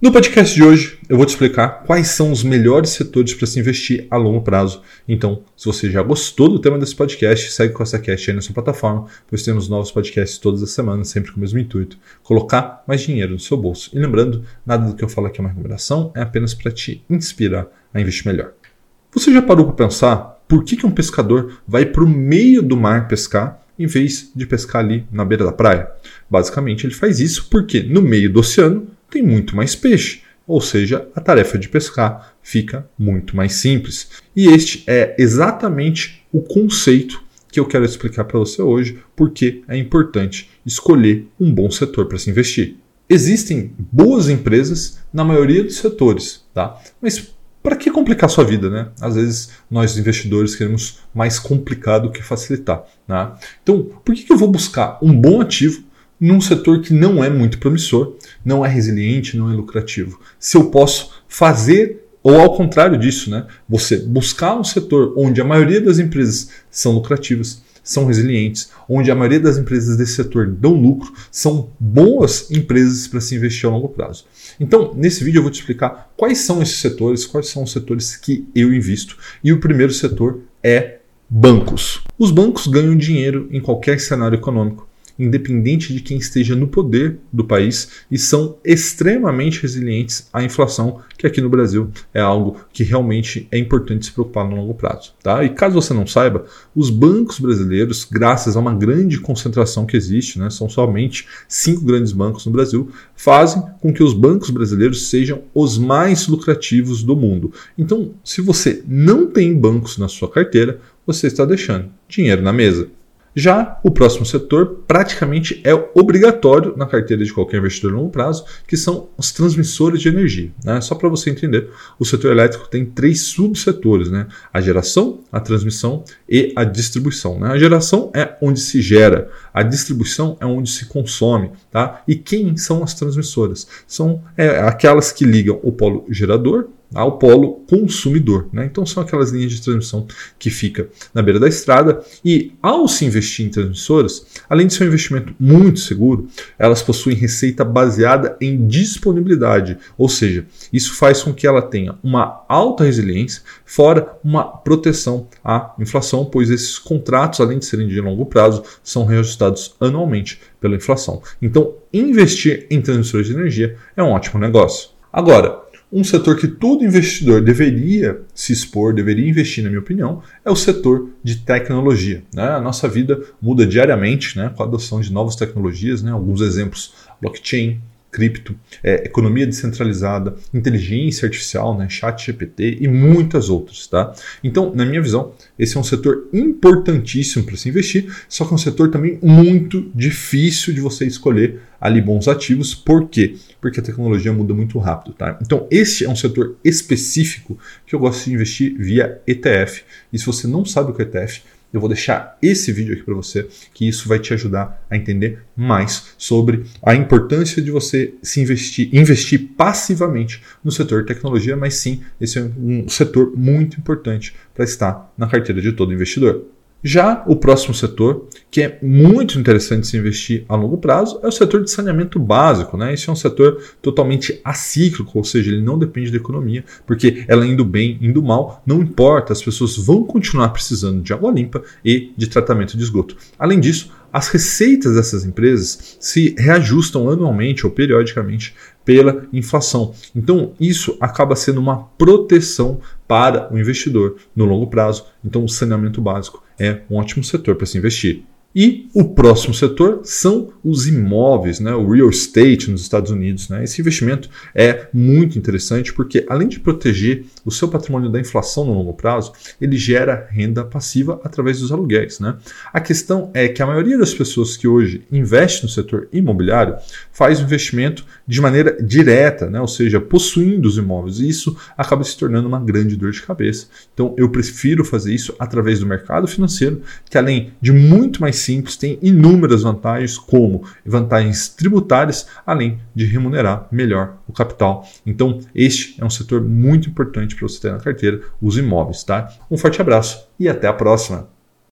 No podcast de hoje, eu vou te explicar quais são os melhores setores para se investir a longo prazo. Então, se você já gostou do tema desse podcast, segue com essa cast aí na sua plataforma, pois temos novos podcasts todas as semanas, sempre com o mesmo intuito: colocar mais dinheiro no seu bolso. E lembrando, nada do que eu falo aqui é uma recomendação, é apenas para te inspirar a investir melhor. Você já parou para pensar por que, que um pescador vai para o meio do mar pescar em vez de pescar ali na beira da praia? Basicamente, ele faz isso porque no meio do oceano tem muito mais peixe, ou seja, a tarefa de pescar fica muito mais simples. E este é exatamente o conceito que eu quero explicar para você hoje, porque é importante escolher um bom setor para se investir. Existem boas empresas na maioria dos setores, tá? Mas para que complicar sua vida, né? Às vezes nós investidores queremos mais complicado do que facilitar, né? Então, por que, que eu vou buscar um bom ativo num setor que não é muito promissor, não é resiliente, não é lucrativo. Se eu posso fazer, ou ao contrário disso, né, você buscar um setor onde a maioria das empresas são lucrativas, são resilientes, onde a maioria das empresas desse setor dão lucro, são boas empresas para se investir a longo prazo. Então, nesse vídeo eu vou te explicar quais são esses setores, quais são os setores que eu invisto. E o primeiro setor é bancos. Os bancos ganham dinheiro em qualquer cenário econômico independente de quem esteja no poder do país, e são extremamente resilientes à inflação, que aqui no Brasil é algo que realmente é importante se preocupar no longo prazo. Tá? E caso você não saiba, os bancos brasileiros, graças a uma grande concentração que existe, né, são somente cinco grandes bancos no Brasil, fazem com que os bancos brasileiros sejam os mais lucrativos do mundo. Então, se você não tem bancos na sua carteira, você está deixando dinheiro na mesa. Já o próximo setor praticamente é obrigatório na carteira de qualquer investidor a longo prazo, que são os transmissores de energia. Né? Só para você entender, o setor elétrico tem três subsetores: né? a geração, a transmissão e a distribuição. Né? A geração é onde se gera, a distribuição é onde se consome. Tá? E quem são as transmissoras? São é, aquelas que ligam o polo gerador ao polo consumidor. Né? Então são aquelas linhas de transmissão que fica na beira da estrada e ao se investir em transmissoras, além de ser um investimento muito seguro, elas possuem receita baseada em disponibilidade, ou seja, isso faz com que ela tenha uma alta resiliência, fora uma proteção à inflação, pois esses contratos, além de serem de longo prazo, são reajustados anualmente pela inflação. Então, investir em transmissores de energia é um ótimo negócio. Agora, um setor que todo investidor deveria se expor, deveria investir, na minha opinião, é o setor de tecnologia. Né? A nossa vida muda diariamente né, com a adoção de novas tecnologias, né? alguns exemplos: blockchain, cripto, é, economia descentralizada, inteligência artificial, né, chat GPT e muitas outras. Tá? Então, na minha visão, esse é um setor importantíssimo para se investir, só que é um setor também muito difícil de você escolher ali bons ativos. Por quê? Porque a tecnologia muda muito rápido. Tá? Então, esse é um setor específico que eu gosto de investir via ETF. E se você não sabe o que é ETF, eu vou deixar esse vídeo aqui para você, que isso vai te ajudar a entender mais sobre a importância de você se investir, investir passivamente no setor tecnologia, mas sim, esse é um setor muito importante para estar na carteira de todo investidor. Já o próximo setor, que é muito interessante se investir a longo prazo, é o setor de saneamento básico. Né? Esse é um setor totalmente acíclico, ou seja, ele não depende da economia, porque ela indo bem, indo mal, não importa, as pessoas vão continuar precisando de água limpa e de tratamento de esgoto. Além disso, as receitas dessas empresas se reajustam anualmente ou periodicamente pela inflação. Então, isso acaba sendo uma proteção para o investidor no longo prazo. Então, o saneamento básico é um ótimo setor para se investir. E o próximo setor são os imóveis, né, o real estate nos Estados Unidos. Né? Esse investimento é muito interessante porque, além de proteger o seu patrimônio da inflação no longo prazo, ele gera renda passiva através dos aluguéis. Né? A questão é que a maioria das pessoas que hoje investe no setor imobiliário faz o investimento de maneira direta, né? ou seja, possuindo os imóveis, e isso acaba se tornando uma grande dor de cabeça. Então, eu prefiro fazer isso através do mercado financeiro, que além de muito mais simples, tem inúmeras vantagens, como vantagens tributárias, além de remunerar melhor o capital. Então, este é um setor muito importante para você ter na carteira, os imóveis, tá? Um forte abraço e até a próxima.